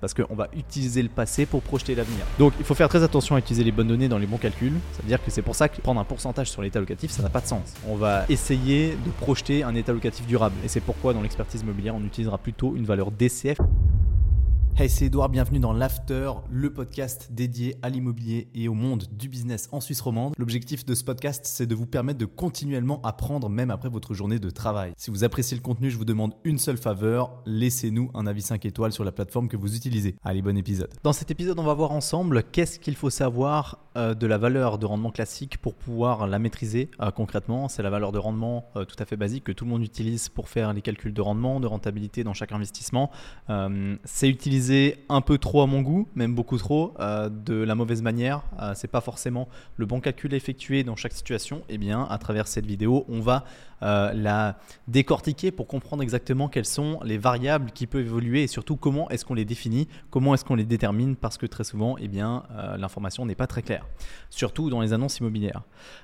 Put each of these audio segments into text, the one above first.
Parce qu'on va utiliser le passé pour projeter l'avenir. Donc il faut faire très attention à utiliser les bonnes données dans les bons calculs. Ça veut dire que c'est pour ça que prendre un pourcentage sur l'état locatif, ça n'a pas de sens. On va essayer de projeter un état locatif durable. Et c'est pourquoi dans l'expertise immobilière, on utilisera plutôt une valeur DCF. Hey, c'est Edouard, bienvenue dans l'After, le podcast dédié à l'immobilier et au monde du business en Suisse romande. L'objectif de ce podcast, c'est de vous permettre de continuellement apprendre même après votre journée de travail. Si vous appréciez le contenu, je vous demande une seule faveur, laissez-nous un avis 5 étoiles sur la plateforme que vous utilisez. Allez, bon épisode. Dans cet épisode, on va voir ensemble qu'est-ce qu'il faut savoir euh, de la valeur de rendement classique pour pouvoir la maîtriser euh, concrètement. C'est la valeur de rendement euh, tout à fait basique que tout le monde utilise pour faire les calculs de rendement, de rentabilité dans chaque investissement. c'est utilisé un peu trop à mon goût, même beaucoup trop, euh, de la mauvaise manière. Euh, c'est pas forcément le bon calcul effectué dans chaque situation. Et eh bien, à travers cette vidéo, on va euh, la décortiquer pour comprendre exactement quelles sont les variables qui peuvent évoluer et surtout comment est-ce qu'on les définit, comment est-ce qu'on les détermine, parce que très souvent, eh bien, l'information n'est pas très claire, surtout dans les annonces immobilières.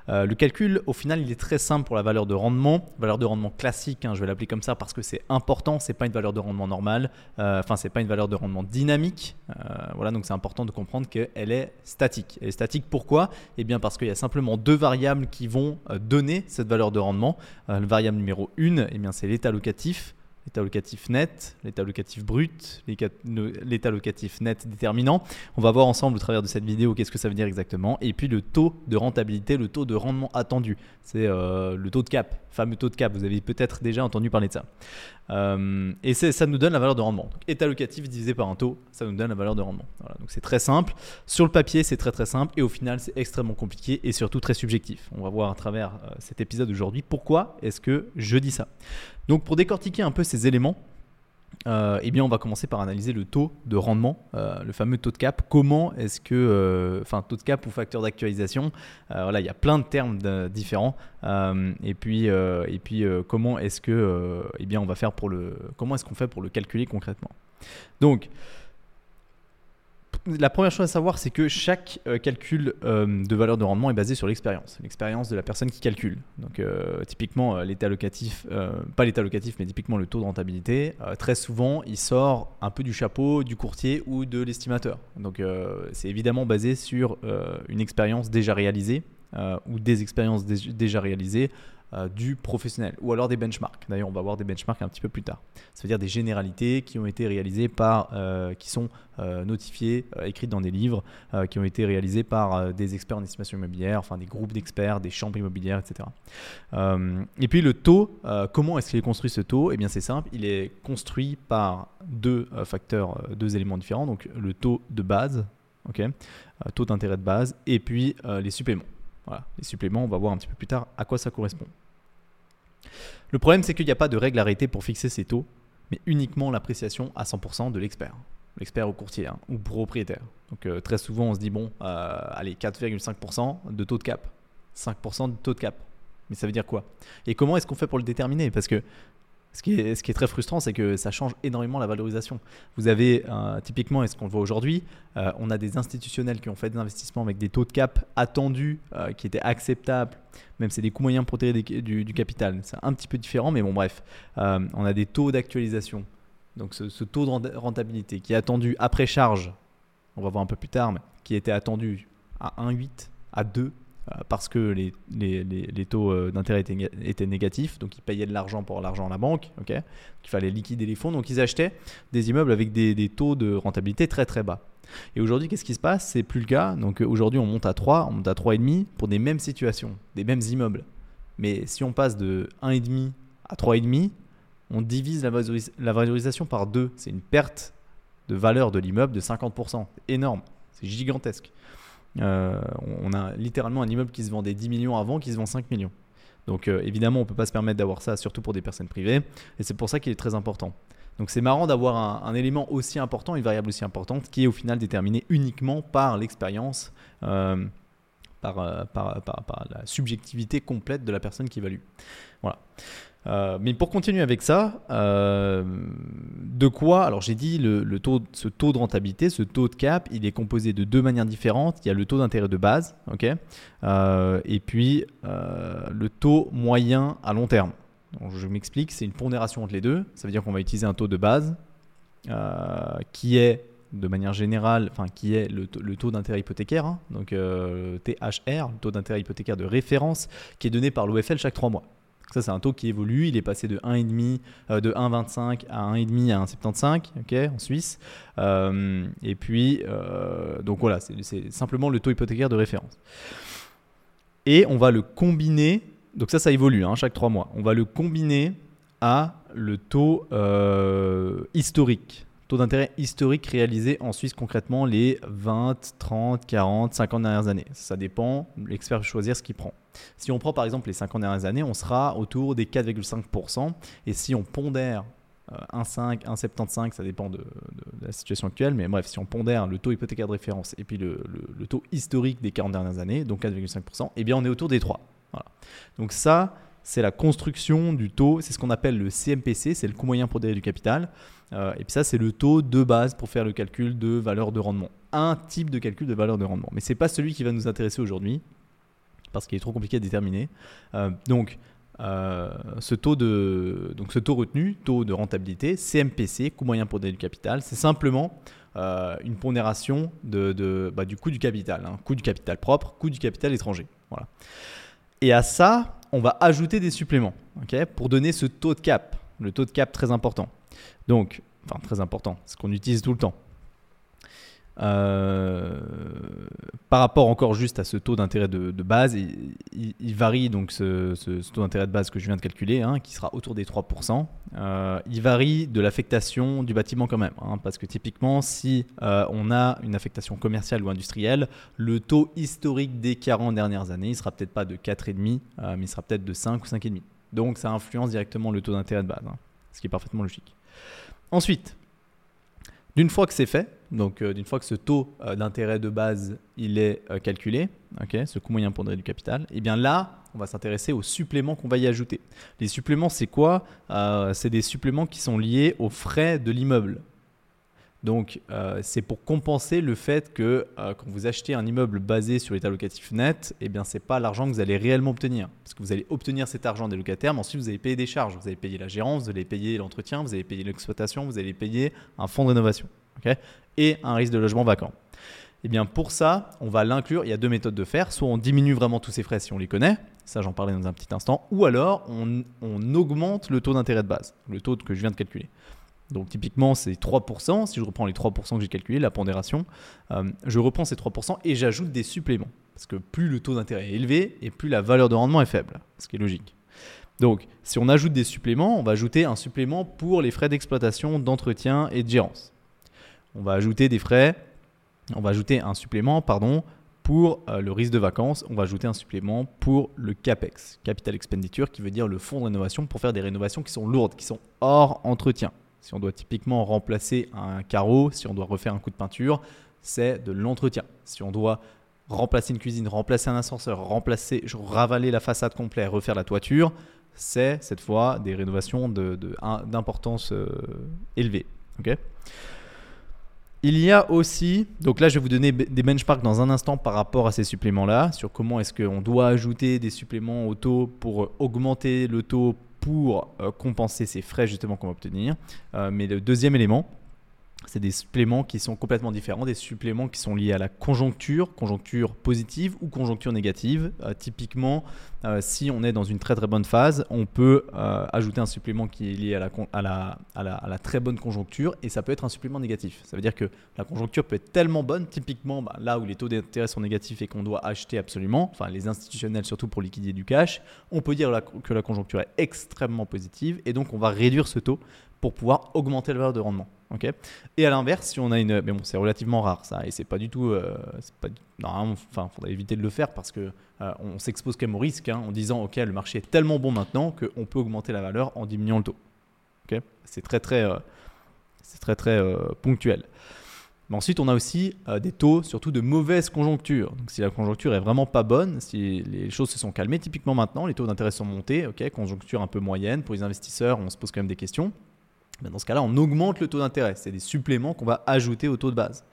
le calcul, au final, il est très simple pour la valeur de rendement, valeur de rendement classique. Hein, je vais l'appeler comme ça parce que c'est important. C'est pas une valeur de rendement normale. Enfin, c'est pas une valeur de rendement dynamique. Euh, voilà, donc c'est important de comprendre qu'elle est statique. Est statique pourquoi? Eh bien parce qu'il y a simplement deux variables qui vont euh, donner cette valeur de rendement. Euh, la variable numéro 1, eh bien c'est l'état locatif l'état locatif net, l'état locatif brut, l'état locatif net déterminant. On va voir ensemble au travers de cette vidéo qu'est-ce que ça veut dire exactement. Et puis le taux de rentabilité, le taux de rendement attendu. C'est le taux de cap, fameux taux de cap. Vous avez peut-être déjà entendu parler de ça. Euh, et ça nous donne la valeur de rendement. état locatif divisé par un taux, ça nous donne la valeur de rendement. Donc c'est très simple. Sur le papier, c'est très très simple. Et au final, c'est extrêmement compliqué et surtout très subjectif. On va voir à travers euh, cet épisode aujourd'hui pourquoi est-ce que je dis ça. Donc pour décortiquer un peu ces éléments, euh, eh bien, on va commencer par analyser le taux de rendement, euh, le fameux taux de cap. Comment est-ce que, euh, enfin, taux de cap ou facteur d'actualisation, voilà, il y a plein de termes différents. et puis, et puis, comment est-ce que, eh bien, on va faire pour le, comment est-ce qu'on fait pour le calculer concrètement? Donc, la première chose à savoir, c'est que chaque euh, calcul euh, de valeur de rendement est basé sur l'expérience, l'expérience de la personne qui calcule. Donc, euh, typiquement, l'état locatif, pas l'état locatif, mais typiquement le taux de rentabilité, très souvent, il sort un peu du chapeau du courtier ou de l'estimateur. Donc, c'est évidemment basé sur une expérience déjà réalisée ou des expériences déjà réalisées euh, du professionnel ou alors des benchmarks. D'ailleurs, on va voir des benchmarks un petit peu plus tard. Ça veut dire des généralités qui ont été réalisées par, euh, qui sont euh, notifiées, écrites dans des livres, qui ont été réalisées par des experts en estimation immobilière, enfin des groupes d'experts, des chambres immobilières, etc. et puis le taux, comment est-ce qu'il est construit ce taux? Eh bien, c'est simple, il est construit par deux facteurs, deux éléments différents. Donc le taux de base, ok, taux d'intérêt de base, et puis les suppléments. Voilà, les suppléments, on va voir un petit peu plus tard à quoi ça correspond. Le problème, c'est qu'il n'y a pas de règle arrêtée pour fixer ces taux, mais uniquement l'appréciation à 100% de l'expert. L'expert ou courtier hein, ou propriétaire. Donc euh, très souvent, on se dit, bon, euh, allez, 4,5% de taux de cap. 5% de taux de cap. Mais ça veut dire quoi? Et comment est-ce qu'on fait pour le déterminer? Parce que ce qui, est, très frustrant, c'est que ça change énormément la valorisation. Vous avez euh, typiquement, et ce qu'on voit aujourd'hui, euh, on a des institutionnels qui ont fait des investissements avec des taux de cap attendus, euh, qui étaient acceptables, même c'est des coûts moyens pour tirer du, capital. C'est un petit peu différent, mais bon bref, on a des taux d'actualisation. Donc ce, taux de rentabilité qui est attendu après charge, on va voir un peu plus tard, mais qui était attendu à 1,8, à 2, euh, parce que les, taux euh, d'intérêt étaient, négatifs, donc ils payaient de l'argent pour l'argent à la banque, il fallait liquider les fonds, donc ils achetaient des immeubles avec des, taux de rentabilité très très bas. Et aujourd'hui, qu'est-ce qui se passe? C'est plus le cas. Donc euh, aujourd'hui, on monte à 3, on monte à 3,5 pour des mêmes situations, des mêmes immeubles. Mais si on passe de 1,5 à 3,5, on divise la, la valorisation par 2. C'est une perte de valeur de l'immeuble de 50%. Énorme, c'est gigantesque. Euh, on a littéralement un immeuble qui se vendait 10 millions avant qui se vend 5 millions. Donc euh, évidemment, on ne peut pas se permettre d'avoir ça, surtout pour des personnes privées. Et c'est pour ça qu'il est très important. Donc c'est marrant d'avoir un, élément aussi important, une variable aussi importante, qui est au final déterminée uniquement par l'expérience, euh, par, par, la subjectivité complète de la personne qui évalue. Voilà. Euh, mais pour continuer avec ça, euh, de quoi Alors j'ai dit le, taux, ce taux de rentabilité, ce taux de cap, il est composé de deux manières différentes. Il y a le taux d'intérêt de base, ok, euh, et puis le taux moyen à long terme. Je m'explique, c'est une pondération entre les deux. Ça veut dire qu'on va utiliser un taux de base qui est de manière générale, enfin qui est le, taux d'intérêt hypothécaire, hein, donc THR, le taux d'intérêt hypothécaire de référence, qui est donné par l'OFL chaque 3 mois. Ça, c'est un taux qui évolue. Il est passé de 1,5 euh, de 1,25 à 1,5 à 1,75 ok, en Suisse. Euh, et puis, euh, donc voilà, c'est simplement le taux hypothécaire de référence. Et on va le combiner. Donc ça, ça évolue hein, chaque 3 mois. On va le combiner à le taux historique taux d'intérêt historique réalisé en Suisse concrètement les 20, 30, 40, 50 dernières années. Ça dépend, l'expert peut choisir ce qu'il prend. Si on prend par exemple les 50 dernières années, on sera autour des 4,5%. Et si on pondère 1,5, euh, 1,75, ça dépend de, la situation actuelle, mais bref, si on pondère le taux hypothécaire de référence et puis le, taux historique des 40 dernières années, donc 4,5%, eh bien on est autour des 3. Voilà. Donc ça, c'est la construction du taux, c'est ce qu'on appelle le CMPC, c'est le coût moyen pour du capital. Euh, et puis ça, c'est le taux de base pour faire le calcul de valeur de rendement. Un type de calcul de valeur de rendement. Mais ce n'est pas celui qui va nous intéresser aujourd'hui, parce qu'il est trop compliqué à déterminer. Euh, donc, euh, ce taux de donc ce taux retenu, taux de rentabilité, CMPC, coût moyen pour donner du capital, c'est simplement une pondération de, bah, du coût du capital, hein. coût du capital propre, coût du capital étranger. Voilà. Et à ça, on va ajouter des suppléments pour donner ce taux de cap, le taux de cap très important. Donc, enfin très important, ce qu'on utilise tout le temps. Euh, par rapport encore juste à ce taux d'intérêt de, base, il, varie donc ce, taux d'intérêt de base que je viens de calculer, hein, qui sera autour des 3%. Euh, il varie de l'affectation du bâtiment quand même, hein, parce que typiquement si euh, on a une affectation commerciale ou industrielle, le taux historique des 40 dernières années, il sera peut-être pas de 4,5, mais il sera peut-être de 5 ou 5,5. Donc ça influence directement le taux d'intérêt de base, hein, ce qui est parfaitement logique. Ensuite, d'une fois que c'est fait, donc euh, d'une fois que ce taux euh, d'intérêt de base il est euh, calculé, ce coût moyen pondéré du capital, et eh bien là, on va s'intéresser aux suppléments qu'on va y ajouter. Les suppléments, c'est quoi? C'est des suppléments qui sont liés aux frais de l'immeuble. Donc, euh, c'est pour compenser le fait que euh, quand vous achetez un immeuble basé sur l'état locatif net, eh bien, ce n'est pas l'argent que vous allez réellement obtenir. Parce que vous allez obtenir cet argent des locataires, mais ensuite, vous allez payer des charges. Vous allez payer la gérance, vous allez payer l'entretien, vous allez payer l'exploitation, vous allez payer un fonds de rénovation. Et un risque de logement vacant. Eh bien, pour ça, on va l'inclure. Il y a deux méthodes de faire. Soit on diminue vraiment tous ces frais si on les connaît. Ça, j'en parlais dans un petit instant. Ou alors, on, augmente le taux d'intérêt de base, le taux que je viens de calculer. Donc typiquement, c'est 3%. Si je reprends les 3% que j'ai calculés, la pondération, euh, je reprends ces 3% et j'ajoute des suppléments. Parce que plus le taux d'intérêt est élevé et plus la valeur de rendement est faible, ce qui est logique. Donc si on ajoute des suppléments, on va ajouter un supplément pour les frais d'exploitation, d'entretien et de gérance. On va ajouter des frais, on va ajouter un supplément, pardon, pour euh, le risque de vacances, on va ajouter un supplément pour le CAPEX, Capital Expenditure, qui veut dire le fonds de rénovation pour faire des rénovations qui sont lourdes, qui sont hors entretien. Si on doit typiquement remplacer un carreau, si on doit refaire un coup de peinture, c'est de l'entretien. Si on doit remplacer une cuisine, remplacer un ascenseur, remplacer, ravaler la façade complète, refaire la toiture, c'est cette fois des rénovations d'importance euh, élevée. Il y a aussi, donc là je vais vous donner des benchmarks dans un instant par rapport à ces suppléments-là, sur comment est-ce qu'on doit ajouter des suppléments au taux pour augmenter le taux pour euh, compenser ces frais justement qu'on va obtenir. Euh, mais le deuxième élément, c'est des suppléments qui sont complètement différents, des suppléments qui sont liés à la conjoncture, conjoncture positive ou conjoncture négative. Euh, typiquement, euh, si on est dans une très très bonne phase, on peut euh, ajouter un supplément qui est lié à la, très bonne conjoncture et ça peut être un supplément négatif. Ça veut dire que la conjoncture peut être tellement bonne, typiquement bah, là où les taux d'intérêt sont négatifs et qu'on doit acheter absolument, enfin les institutionnels surtout pour liquider du cash, on peut dire que la conjoncture est extrêmement positive et donc on va réduire ce taux pour pouvoir augmenter la valeur de rendement. ok? Et à l'inverse, si on a une, mais bon, c'est relativement rare ça, et c'est pas du tout, euh, pas, normalement, enfin, faudrait éviter de le faire parce que euh, on s'expose quand même au risque hein, en disant, ok, le marché est tellement bon maintenant qu'on peut augmenter la valeur en diminuant le taux. c'est très très, euh, c'est très très ponctuel. Mais ensuite, on a aussi des taux, surtout de mauvaise conjoncture. Donc, si la conjoncture est vraiment pas bonne, si les choses se sont calmées, typiquement maintenant, les taux d'intérêt sont montés, ok, conjoncture un peu moyenne pour les investisseurs, on se pose quand même des questions. Ben, dans ce cas-là, on augmente le taux d'intérêt. C'est des suppléments qu'on va ajouter au taux de base.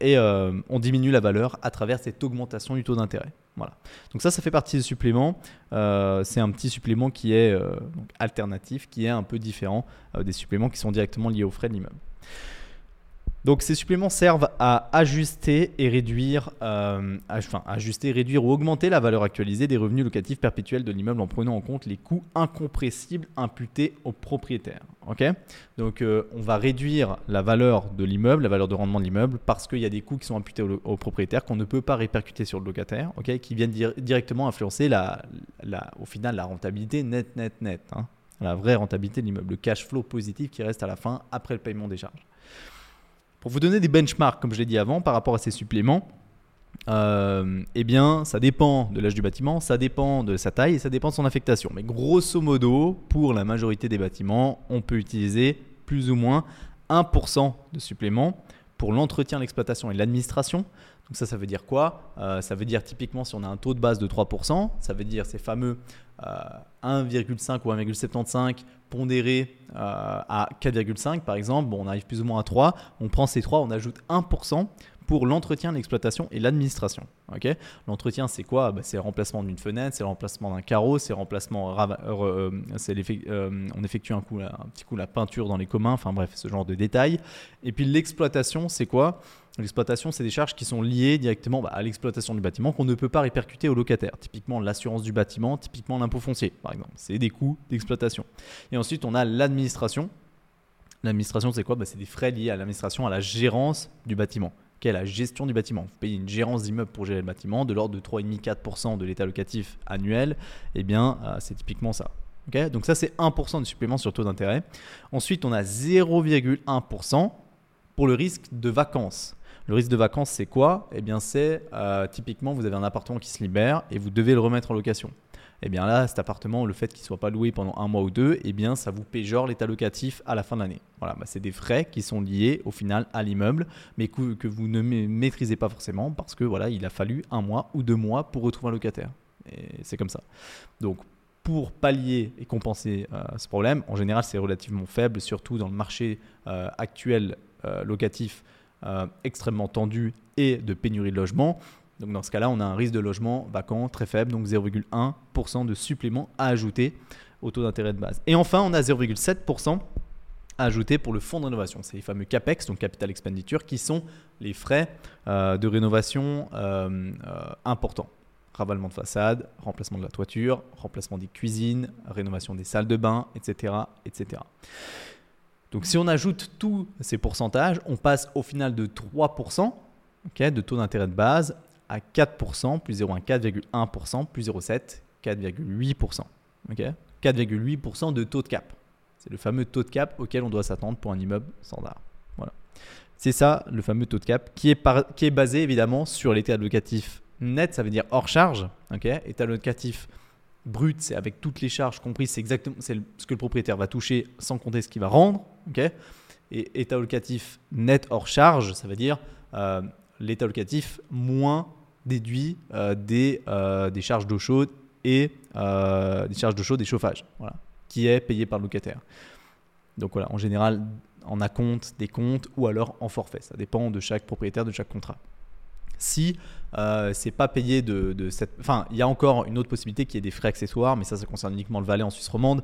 Et euh, on diminue la valeur à travers cette augmentation du taux d'intérêt. Voilà. Donc ça, ça fait partie des suppléments. Euh, c'est un petit supplément qui est euh, alternatif, qui est un peu différent des suppléments qui sont directement liés aux frais de l'immeuble. Donc ces suppléments servent à ajuster et réduire, euh, enfin ajuster, réduire ou augmenter la valeur actualisée des revenus locatifs perpétuels de l'immeuble en prenant en compte les coûts incompressibles imputés au propriétaire. Ok? Donc euh, on va réduire la valeur de l'immeuble, la valeur de rendement de l'immeuble, parce qu'il y a des coûts qui sont imputés au, propriétaire qu'on ne peut pas répercuter sur le locataire, ok? Qui viennent directement influencer au final la rentabilité net, net, net. Hein la vraie rentabilité de l'immeuble, le cash flow positif qui reste à la fin après le paiement des charges. Pour vous donner des benchmarks, comme je l'ai dit avant, par rapport à ces suppléments, euh, eh bien, ça dépend de l'âge du bâtiment, ça dépend de sa taille et ça dépend de son affectation. Mais grosso modo, pour la majorité des bâtiments, on peut utiliser plus ou moins 1% de supplément pour l'entretien, l'exploitation et l'administration. Donc ça, ça veut dire quoi? Euh, Ça veut dire typiquement si on a un taux de base de 3%, ça veut dire ces fameux 1,5 ou 1,75 pondéré euh, à 4,5 par exemple, bon, on arrive plus ou moins à 3, on prend ces 3, on ajoute 1% pour l'entretien, l'exploitation et l'administration. l'entretien, c'est quoi? Bah, C'est le remplacement d'une fenêtre, c'est le remplacement d'un carreau, c'est remplacement, euh, euh, on effectue un, petit coup la peinture dans les communs, enfin bref, ce genre de détails. Et puis l'exploitation, c'est quoi? L'exploitation, c'est des charges qui sont liées directement bah, à l'exploitation du bâtiment qu'on ne peut pas répercuter au locataire. Typiquement l'assurance du bâtiment, typiquement l'impôt foncier, par exemple. C'est des coûts d'exploitation. Et ensuite, on a l'administration. L'administration, c'est quoi? Bah, C'est des frais liés à l'administration, à la gérance du bâtiment. Quelle est la gestion du bâtiment Vous payez une gérance d'immeuble pour gérer le bâtiment de l'ordre de 3,5-4% de l'état locatif annuel. Eh bien, euh, c'est typiquement ça. Donc ça, c'est 1% de supplément sur taux d'intérêt. Ensuite, on a 0,1% pour le risque de vacances. Le risque de vacances, c'est quoi? Eh bien, c'est euh, typiquement, vous avez un appartement qui se libère et vous devez le remettre en location. Eh bien là, cet appartement, le fait qu'il ne soit pas loué pendant un mois ou deux, eh bien, ça vous péjore l'état locatif à la fin de l'année. Voilà, bah, c'est des frais qui sont liés au final à l'immeuble, mais que, vous ne maîtrisez pas forcément parce que voilà, il a fallu un mois ou deux mois pour retrouver un locataire. Et c'est comme ça. Donc, pour pallier et compenser euh, ce problème, en général, c'est relativement faible, surtout dans le marché euh, actuel locatif euh, extrêmement tendu et de pénurie de logement. Donc dans ce cas-là, on a un risque de logement vacant très faible, donc 0,1% de supplément à ajouter au taux d'intérêt de base. Et enfin, on a 0,7% à ajouter pour le fonds de rénovation. C'est les fameux CAPEX, donc Capital Expenditure, qui sont les frais euh, de rénovation euh, importants. Ravalement de façade, remplacement de la toiture, remplacement des cuisines, rénovation des salles de bain, etc. etc. Donc si on ajoute tous ces pourcentages, on passe au final de 3% de taux d'intérêt de base à 4%, plus 0,1, 4,1%, plus 0,7, 4,8%. 4,8% de taux de cap. C'est le fameux taux de cap auquel on doit s'attendre pour un immeuble standard. Voilà. C'est ça le fameux taux de cap qui est, qui est basé évidemment sur l'état locatif net, ça veut dire hors charge. état locatif brut, c'est avec toutes les charges comprises, c'est exactement ce que le propriétaire va toucher sans compter ce qu'il va rendre. et état locatif net hors charge, ça veut dire euh, l'état locatif moins déduit euh, des, euh, des charges d'eau chaude et des charges d'eau chaude et chauffage, qui est payé par le locataire. Donc voilà, en général, en acompte, des comptes ou alors en forfait. Ça dépend de chaque propriétaire, de chaque contrat si euh, c'est pas payé de, cette. Enfin, il y a encore une autre possibilité qui est des frais accessoires, mais ça, ça concerne uniquement le Valais en Suisse romande.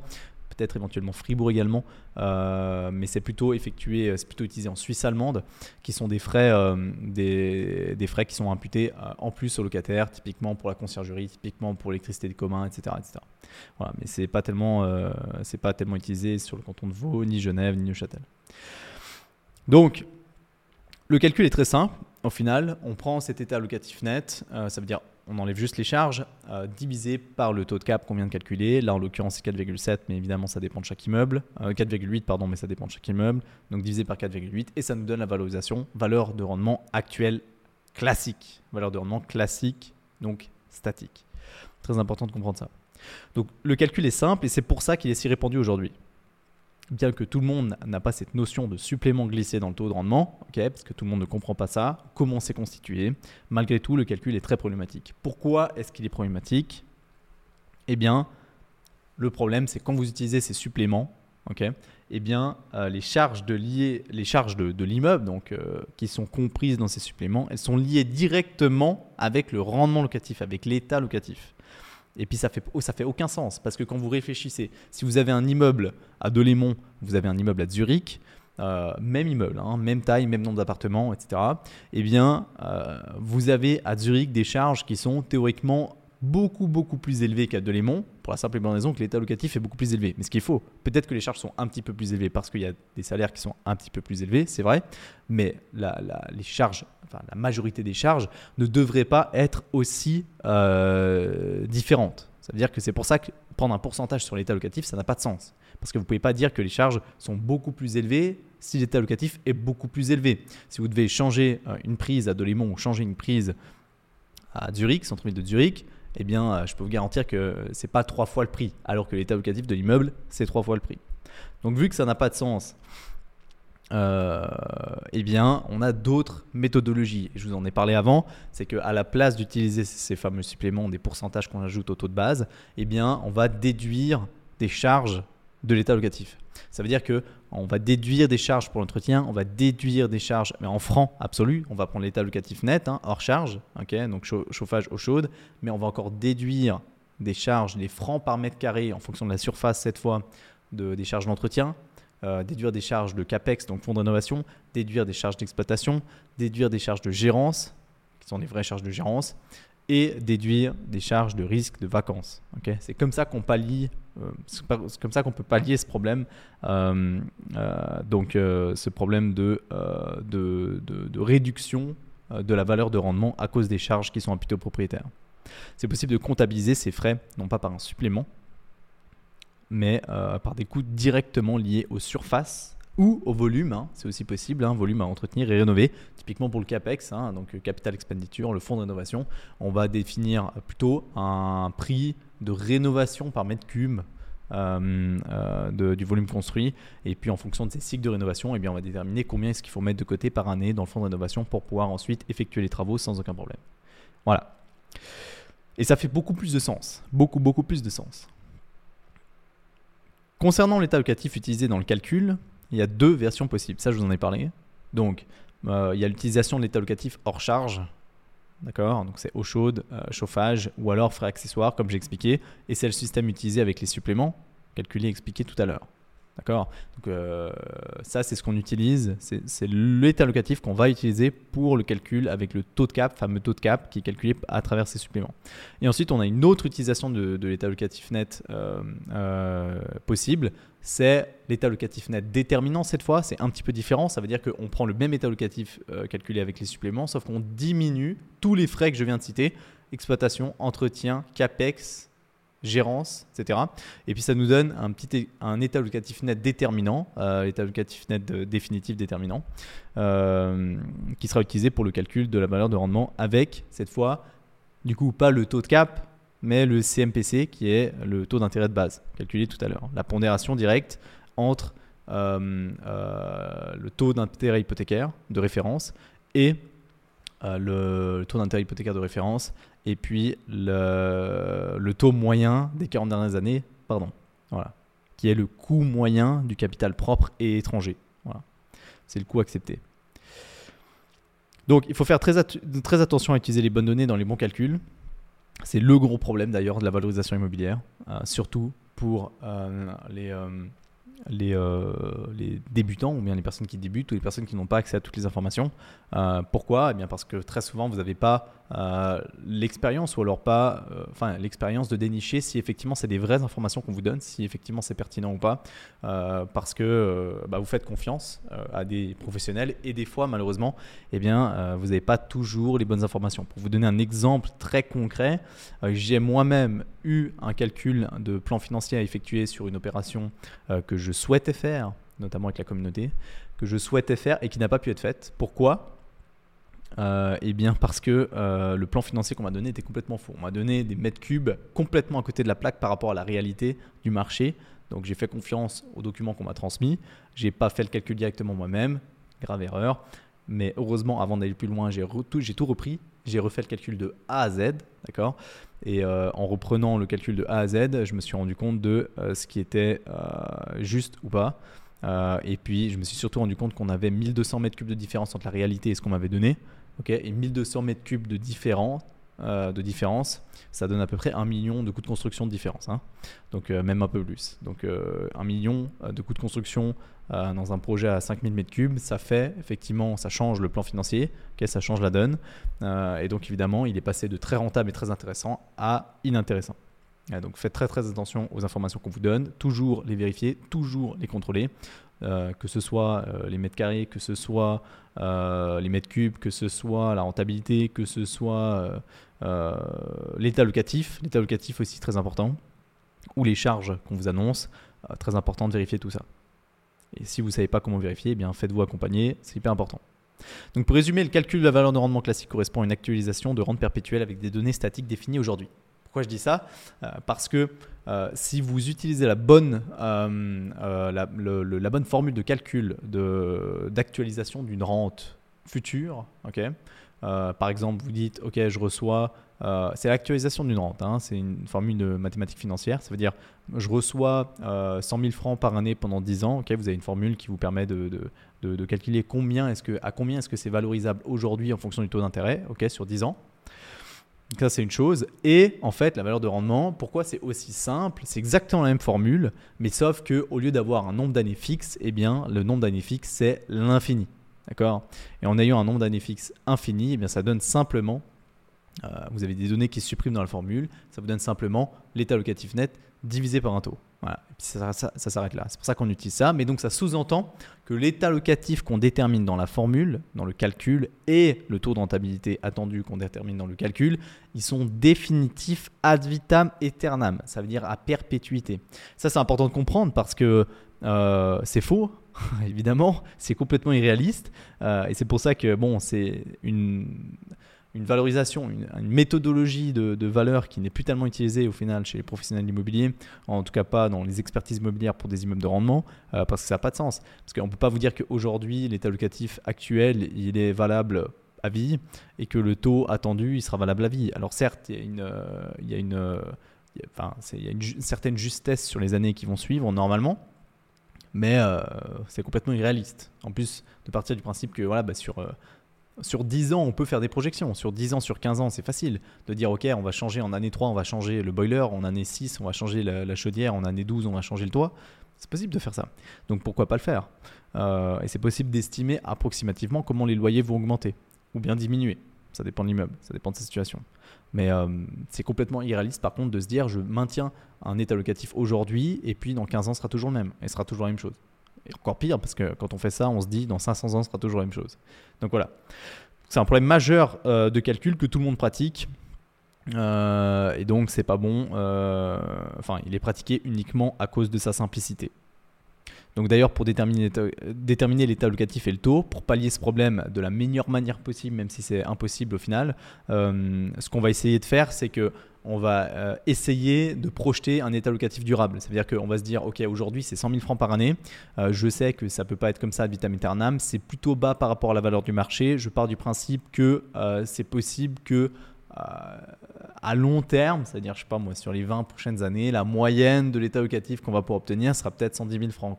Peut-être éventuellement Fribourg également, euh, mais c'est plutôt effectué, c'est plutôt utilisé en Suisse allemande, qui sont des frais, euh, des, frais qui sont imputés en plus au locataire, typiquement pour la conciergerie, typiquement pour l'électricité des communs, etc., etc. Voilà, mais c'est pas tellement, c'est pas tellement utilisé sur le canton de Vaud, ni Genève, ni Neuchâtel. Donc, le calcul est très simple au final, on prend cet état locatif net, euh, ça veut dire on enlève juste les charges, euh, divisé par le taux de cap qu'on vient de calculer. Là, en l'occurrence, c'est 4,7, mais évidemment, ça dépend de chaque immeuble. 4,8, euh, pardon, mais ça dépend de chaque immeuble. Donc, divisé par 4,8, et ça nous donne la valorisation, valeur de rendement actuelle classique. Valeur de rendement classique, donc statique. Très important de comprendre ça. Donc, le calcul est simple, et c'est pour ça qu'il est si répandu aujourd'hui bien que tout le monde n'a pas cette notion de supplément glissé dans le taux de rendement, parce que tout le monde ne comprend pas ça, comment c'est constitué, malgré tout, le calcul est très problématique. Pourquoi est-ce qu'il est problématique? Eh bien, le problème, c'est quand vous utilisez ces suppléments, eh bien, euh, les charges de, les charges de, l'immeuble, donc euh, qui sont comprises dans ces suppléments, elles sont liées directement avec le rendement locatif, avec l'état locatif. Et puis ça fait, oh, ça fait aucun sens parce que quand vous réfléchissez, si vous avez un immeuble à Delémont, vous avez un immeuble à Zurich, euh, même immeuble, hein, même taille, même nombre d'appartements, etc., eh bien, euh, vous avez à Zurich des charges qui sont théoriquement beaucoup beaucoup plus élevées qu'à Delémont, pour la simple et bonne raison que l'état locatif est beaucoup plus élevé. Mais ce qu'il faut, peut-être que les charges sont un petit peu plus élevées parce qu'il y a des salaires qui sont un petit peu plus élevés, c'est vrai, mais la, les charges, la majorité des charges ne devraient pas être aussi euh, différentes. Ça veut dire que c'est pour ça que prendre un pourcentage sur l'état locatif, ça n'a pas de sens. Parce que vous ne pouvez pas dire que les charges sont beaucoup plus élevées si l'état locatif est beaucoup plus élevé. Si vous devez changer euh, une prise à Delémont ou changer une prise à Zurich, centre-ville de Zurich, eh bien, euh, je peux vous garantir que c'est pas trois fois le prix, alors que l'état locatif de l'immeuble, c'est trois fois le prix. Donc, vu que ça n'a pas de sens, euh, eh bien, on a d'autres méthodologies. Je vous en ai parlé avant, c'est qu'à la place d'utiliser ces fameux suppléments, des pourcentages qu'on ajoute au taux de base, eh bien, on va déduire des charges de l'état locatif. Ça veut dire que on va déduire des charges pour l'entretien, on va déduire des charges, mais en francs absolus, on va prendre l'état locatif net, hein, hors charge, donc chauffage eau chaude, mais on va encore déduire des charges, des francs par mètre carré en fonction de la surface cette fois de, des charges d'entretien, euh, déduire des charges de CAPEX, donc fonds de rénovation, déduire des charges d'exploitation, déduire des charges de gérance, qui sont des vraies charges de gérance, et déduire des charges de risque de vacances. c'est comme ça qu'on pallie euh, comme ça qu'on peut pallier ce problème, euh, donc ce problème de, de, de, réduction de la valeur de rendement à cause des charges qui sont imputées aux propriétaires. C'est possible de comptabiliser ces frais, non pas par un supplément, mais par des coûts directement liés aux surfaces ou au volume, hein, c'est aussi possible, hein, volume à entretenir et rénover. Typiquement pour le CAPEX, hein, donc capital expenditure, le fonds de rénovation, on va définir plutôt un prix de rénovation par mètre cube euh, euh, du volume construit. Et puis en fonction de ces cycles de rénovation, eh bien, on va déterminer combien est-ce qu'il faut mettre de côté par année dans le fonds de rénovation pour pouvoir ensuite effectuer les travaux sans aucun problème. Voilà. Et ça fait beaucoup plus de sens. Beaucoup, beaucoup plus de sens. Concernant l'état locatif utilisé dans le calcul, il y a deux versions possibles. Ça, je vous en ai parlé. Donc, euh, il y a l'utilisation de l'état locatif hors charge, D'accord Donc c'est eau chaude, euh, chauffage ou alors frais accessoires, comme j'ai expliqué. Et c'est le système utilisé avec les suppléments, calculé et expliqué tout à l'heure. D'accord? Donc euh, ça, c'est ce qu'on utilise. C'est l'état locatif qu'on va utiliser pour le calcul avec le taux de cap, fameux taux de cap qui est calculé à travers ces suppléments. Et ensuite, on a une autre utilisation de, l'état locatif net euh, possible c'est l'état locatif net déterminant cette fois. C'est un petit peu différent. Ça veut dire qu'on prend le même état locatif euh, calculé avec les suppléments, sauf qu'on diminue tous les frais que je viens de citer exploitation, entretien, capex, gérance, etc. Et puis ça nous donne un petit état locatif net déterminant, euh, état locatif net définitif déterminant, euh, qui sera utilisé pour le calcul de la valeur de rendement avec cette fois, du coup, pas le taux de cap, mais le CMPC qui est le taux d'intérêt de base, calculé tout à l'heure. La pondération directe entre euh, le taux d'intérêt hypothécaire de référence et le, taux d'intérêt hypothécaire de référence et puis le, taux moyen des 40 dernières années, pardon, voilà, qui est le coût moyen du capital propre et étranger. Voilà. C'est le coût accepté. Donc il faut faire très, très attention à utiliser les bonnes données dans les bons calculs. C'est le gros problème d'ailleurs de la valorisation immobilière, euh, surtout pour euh, les, euh, les, les, débutants ou bien les personnes qui débutent ou les personnes qui n'ont pas accès à toutes les informations. pourquoi? Eh bien parce que très souvent vous n'avez pas euh, l'expérience ou alors pas, euh, enfin l'expérience de dénicher si effectivement c'est des vraies informations qu'on vous donne, si effectivement c'est pertinent ou pas, euh, parce que bah, vous faites confiance à des professionnels et des fois malheureusement, eh bien vous n'avez pas toujours les bonnes informations. Pour vous donner un exemple très concret, j'ai moi-même eu un calcul de plan financier à effectuer sur une opération que je souhaitais faire, notamment avec la communauté, que je souhaitais faire et qui n'a pas pu être faite. Pourquoi? Euh, eh bien parce que euh, le plan financier qu'on m'a donné était complètement faux. On m'a donné des mètres cubes complètement à côté de la plaque par rapport à la réalité du marché. Donc j'ai fait confiance aux documents qu'on m'a transmis. J'ai pas fait le calcul directement moi-même, grave erreur. Mais heureusement, avant d'aller plus loin, j'ai tout, repris. J'ai refait le calcul de A à Z, d'accord? Et euh, en reprenant le calcul de A à Z, je me suis rendu compte de ce qui était juste ou pas. et puis, je me suis surtout rendu compte qu'on avait 1200 mètres cubes de différence entre la réalité et ce qu'on m'avait donné et 1200 mètres cubes de différence de différence, ça donne à peu près un million de coûts de construction de différence. Hein. Donc même un peu plus. Donc un million de coûts de construction dans un projet à 5000 m3, ça fait effectivement, ça change le plan financier, ça change la donne. et donc évidemment, il est passé de très rentable et très intéressant à inintéressant. Donc faites très très attention aux informations qu'on vous donne, toujours les vérifier, toujours les contrôler. Euh, que ce soit euh, les mètres carrés, que ce soit euh, les mètres cubes, que ce soit la rentabilité, que ce soit l'état locatif. L'état locatif aussi très important. Ou les charges qu'on vous annonce. très important de vérifier tout ça. Et si vous ne savez pas comment vérifier, eh bien faites-vous accompagner, c'est hyper important. Donc pour résumer, le calcul de la valeur de rendement classique correspond à une actualisation de rente perpétuelle avec des données statiques définies aujourd'hui. Pourquoi je dis ça? Parce que euh, si vous utilisez la bonne, euh, euh, la, bonne formule de calcul d'actualisation d'une rente future, par exemple, vous dites, OK, je reçois, c'est l'actualisation d'une rente, hein, c'est une formule de mathématiques financières, ça veut dire, je reçois 100 000 francs par année pendant 10 ans, vous avez une formule qui vous permet de, de calculer combien est-ce que, à combien est-ce que c'est valorisable aujourd'hui en fonction du taux d'intérêt, sur 10 ans. Donc ça, c'est une chose. Et en fait, la valeur de rendement, pourquoi c'est aussi simple? C'est exactement la même formule, mais sauf qu'au lieu d'avoir un nombre d'années fixe, eh bien, le nombre d'années fixe, c'est l'infini. D'accord? Et en ayant un nombre d'années fixe infini, eh bien, ça donne simplement, euh, vous avez des données qui se suppriment dans la formule, ça vous donne simplement l'état locatif net divisé par un taux. Voilà. Et puis ça, s'arrête là. C'est pour ça qu'on utilise ça. Mais donc ça sous-entend que l'état locatif qu'on détermine dans la formule, dans le calcul, et le taux de rentabilité attendu qu'on détermine dans le calcul, ils sont définitifs ad vitam aeternam. Ça veut dire à perpétuité. Ça c'est important de comprendre parce que euh, c'est faux. Évidemment, c'est complètement irréaliste euh, et c'est pour ça que bon, c'est une une valorisation, une, méthodologie de, valeur qui n'est plus tellement utilisée au final chez les professionnels immobiliers, en tout cas pas dans les expertises immobilières pour des immeubles de rendement, euh, parce que ça n'a pas de sens. Parce qu'on ne peut pas vous dire qu'aujourd'hui, l'état locatif actuel, il est valable à vie et que le taux attendu, il sera valable à vie. Alors certes, il y a une, il y a une, enfin, il y a une, certaine justesse sur les années qui vont suivre normalement, mais euh, c'est complètement irréaliste. En plus, de partir du principe que voilà, bah, sur euh, sur 10 ans, on peut faire des projections. Sur 10 ans, sur 15 ans, c'est facile de dire ok, on va changer en année 3, on va changer le boiler, en année 6, on va changer la, chaudière, en année 12, on va changer le toit. C'est possible de faire ça. Donc pourquoi pas le faire? Euh, Et c'est possible d'estimer approximativement comment les loyers vont augmenter ou bien diminuer. Ça dépend de l'immeuble, ça dépend de sa situation. Mais euh, c'est complètement irréaliste par contre de se dire je maintiens un état locatif aujourd'hui et puis dans 15 ans, ce sera toujours le même et ce sera toujours la même chose. Et encore pire, parce que quand on fait ça, on se dit dans 500 ans, ce sera toujours la même chose. Donc voilà. C'est un problème majeur euh, de calcul que tout le monde pratique. Euh, et donc, c'est pas bon. Euh, enfin, il est pratiqué uniquement à cause de sa simplicité. Donc d'ailleurs, pour déterminer l'état locatif et le taux, pour pallier ce problème de la meilleure manière possible, même si c'est impossible au final, ce qu'on va essayer de faire, c'est que on va euh, essayer de projeter un état locatif durable. Ça veut dire qu'on va se dire, OK, aujourd'hui c'est 100 000 francs par année. Euh, je sais que ça ne peut pas être comme ça à vitam aeternam. C'est plutôt bas par rapport à la valeur du marché. Je pars du principe que euh, c'est possible que à long terme, c'est-à-dire, je sais pas moi, sur les 20 prochaines années, la moyenne de l'état locatif qu'on va pouvoir obtenir sera peut-être 110 000 francs.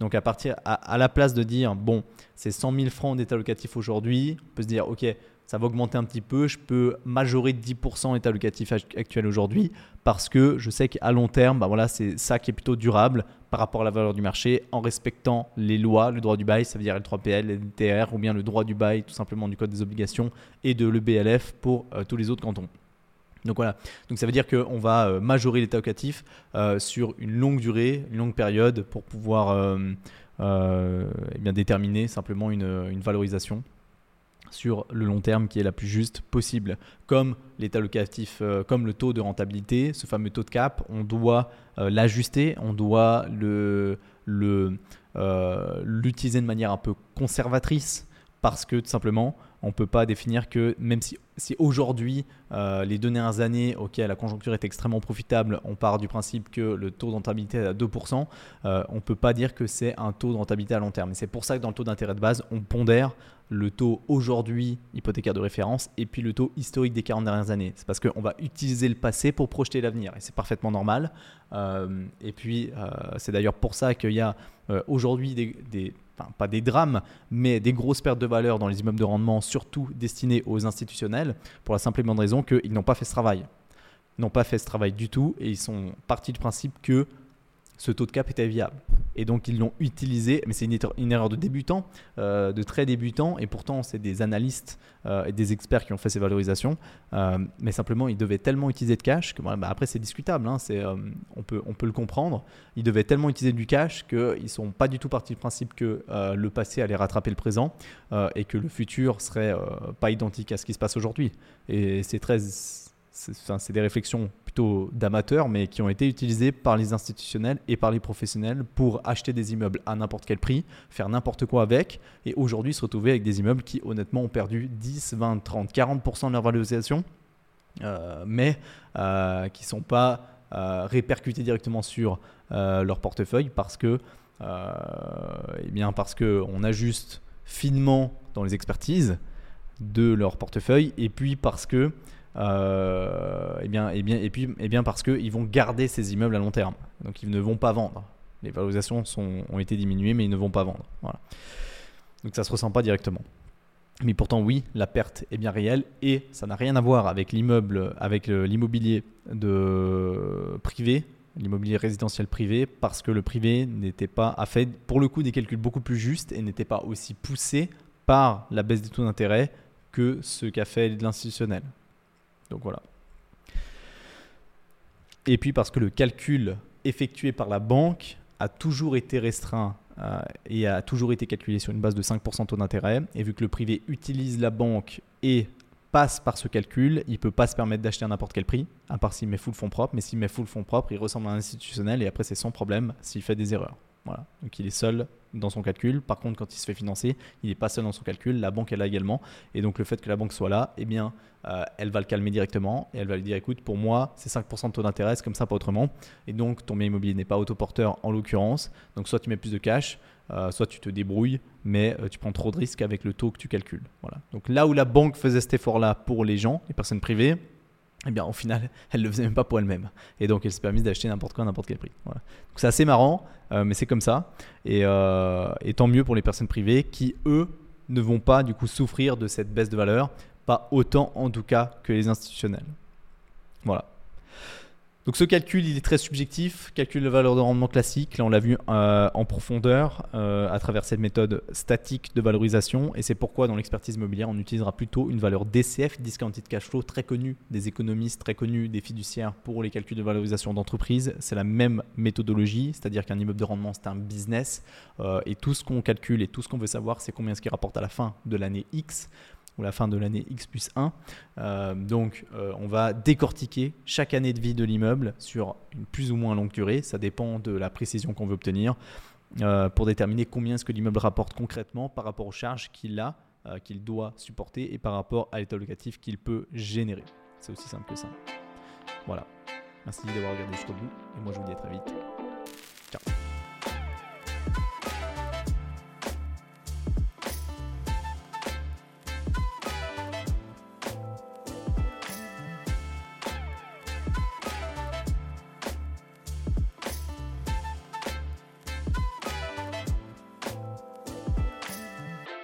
Donc à partir, à, à, la place de dire, bon, c'est 100 000 francs d'état locatif aujourd'hui, on peut se dire, OK, ça va augmenter un petit peu. Je peux majorer de 10% l'état locatif actuel aujourd'hui parce que je sais qu'à long terme, bah voilà, c'est ça qui est plutôt durable par rapport à la valeur du marché en respectant les lois, le droit du bail, ça veut dire L3PL, LTR ou bien le droit du bail tout simplement du Code des obligations et de l'EBLF pour euh, tous les autres cantons. Donc voilà, donc ça veut dire qu'on va euh, majorer l'état locatif euh, sur une longue durée, une longue période pour pouvoir eh bien déterminer simplement une valorisation sur le long terme qui est la plus juste possible. Comme l'état locatif, euh, comme le taux de rentabilité, ce fameux taux de cap, on doit euh, l'ajuster, on doit le, euh, l'utiliser de manière un peu conservatrice parce que tout simplement on ne peut pas définir que même si, si aujourd'hui, euh, les deux dernières années, ok, la conjoncture est extrêmement profitable, on part du principe que le taux de rentabilité est à 2%, euh, on ne peut pas dire que c'est un taux de rentabilité à long terme. C'est pour ça que dans le taux d'intérêt de base, on pondère le taux aujourd'hui hypothécaire de référence et puis le taux historique des 40 dernières années. C'est parce qu'on va utiliser le passé pour projeter l'avenir et c'est parfaitement normal. Euh, et puis c'est d'ailleurs pour ça qu'il y a aujourd'hui des enfin pas des drames, mais des grosses pertes de valeur dans les immeubles de rendement, surtout destinés aux institutionnels, pour la simple et bonne raison qu'ils n'ont pas fait ce travail. N'ont pas fait ce travail du tout et ils sont partis du principe que ce taux de cap était viable. Et donc ils l'ont utilisé, mais c'est une, erreur de débutant, euh, de très débutant, et pourtant c'est des analystes euh, et des experts qui ont fait ces valorisations, euh, mais simplement ils devaient tellement utiliser de cash que bah, après c'est discutable, hein, on, peut, on peut le comprendre, ils devaient tellement utiliser du cash qu'ils ne sont pas du tout partis du principe que le passé allait rattraper le présent et que le futur serait pas identique à ce qui se passe aujourd'hui. Et c'est très c'est des réflexions plutôt d'amateurs, mais qui ont été utilisées par les institutionnels et par les professionnels pour acheter des immeubles à n'importe quel prix, faire n'importe quoi avec, et aujourd'hui se retrouver avec des immeubles qui honnêtement ont perdu 10, 20, 30, 40% de leur valorisation, euh, mais euh, qui ne sont pas euh, répercutés directement sur leur portefeuille parce que, eh bien parce qu'on ajuste finement dans les expertises de leur portefeuille, et puis parce que euh, et, bien, et, bien, et, puis, et bien parce qu'ils vont garder ces immeubles à long terme. Donc ils ne vont pas vendre. Les valorisations ont été diminuées, mais ils ne vont pas vendre. Voilà. Donc ça ne se ressent pas directement. Mais pourtant, oui, la perte est bien réelle et ça n'a rien à voir avec l'immeuble, avec l'immobilier de privé, l'immobilier résidentiel privé, parce que le privé n'était pas a fait pour le coup des calculs beaucoup plus justes et n'était pas aussi poussé par la baisse des taux d'intérêt que ce qu'a fait l'institutionnel. Donc voilà. Et puis parce que le calcul effectué par la banque a toujours été restreint euh, et a toujours été calculé sur une base de 5% taux d'intérêt. Et vu que le privé utilise la banque et passe par ce calcul, il ne peut pas se permettre d'acheter à n'importe quel prix, à part s'il met full fonds propre. Mais s'il met full fonds propre, il ressemble à un institutionnel et après c'est son problème s'il fait des erreurs. Voilà. Donc il est seul dans son calcul. Par contre, quand il se fait financer, il n'est pas seul dans son calcul. La banque est là également. Et donc le fait que la banque soit là, eh bien, euh, elle va le calmer directement et elle va lui dire écoute, pour moi, c'est 5% de taux d'intérêt, comme ça, pas autrement. Et donc ton bien immobilier n'est pas autoporteur en l'occurrence. Donc soit tu mets plus de cash, euh, soit tu te débrouilles, mais euh, tu prends trop de risques avec le taux que tu calcules. Voilà. Donc là où la banque faisait cet effort-là pour les gens, les personnes privées, eh bien, au final, elle ne le faisait même pas pour elle-même. Et donc, elle s'est permise d'acheter n'importe quoi à n'importe quel prix. Donc, c'est assez marrant, euh, mais c'est comme ça. Euh, et, tant mieux pour les personnes privées qui, eux, ne vont pas du coup souffrir de cette baisse de valeur, pas autant en tout cas que les institutionnels. Voilà. Donc ce calcul, il est très subjectif, calcul de valeur de rendement classique. Là, on l'a vu euh, en profondeur euh, à travers cette méthode statique de valorisation. Et c'est pourquoi dans l'expertise immobilière, on utilisera plutôt une valeur DCF, Discounted Cash Flow, très connue des économistes, très connue des fiduciaires pour les calculs de valorisation d'entreprise. C'est la même méthodologie, c'est-à-dire qu'un immeuble de rendement, c'est un business. Euh, et tout ce qu'on calcule et tout ce qu'on veut savoir, c'est combien ce qui rapporte à la fin de l'année X ou la fin de l'année X plus 1. Euh, donc euh, on va décortiquer chaque année de vie de l'immeuble sur une plus ou moins longue durée, ça dépend de la précision qu'on veut obtenir, euh, pour déterminer combien est-ce que l'immeuble rapporte concrètement par rapport aux charges qu'il a, qu'il doit supporter et par rapport à l'état locatif qu'il peut générer. C'est aussi simple que ça. Voilà. Merci d'avoir regardé jusqu'au bout et moi je vous dis à très vite.